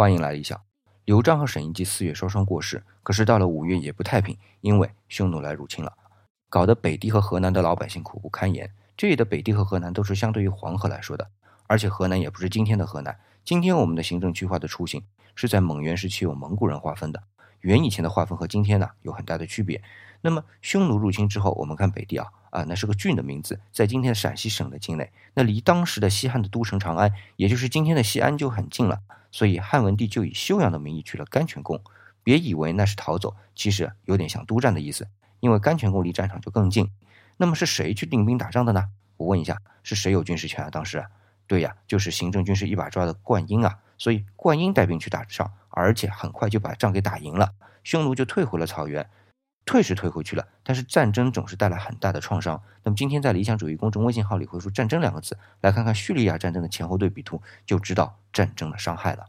话音来一下，刘璋和沈一基四月双双过世，可是到了五月也不太平，因为匈奴来入侵了，搞得北地和河南的老百姓苦不堪言。这里的北地和河南都是相对于黄河来说的，而且河南也不是今天的河南。今天我们的行政区划的雏形是在蒙元时期由蒙古人划分的，元以前的划分和今天呢有很大的区别。那么匈奴入侵之后，我们看北地啊啊，那是个郡的名字，在今天的陕西省的境内，那离当时的西汉的都城长安，也就是今天的西安就很近了。所以汉文帝就以休养的名义去了甘泉宫，别以为那是逃走，其实有点像督战的意思，因为甘泉宫离战场就更近。那么是谁去领兵打仗的呢？我问一下，是谁有军事权啊？当时，对呀，就是行政军事一把抓的灌婴啊。所以灌婴带兵去打仗，而且很快就把仗给打赢了，匈奴就退回了草原。退是退回去了，但是战争总是带来很大的创伤。那么今天在理想主义公众微信号里回复“战争”两个字，来看看叙利亚战争的前后对比图，就知道战争的伤害了。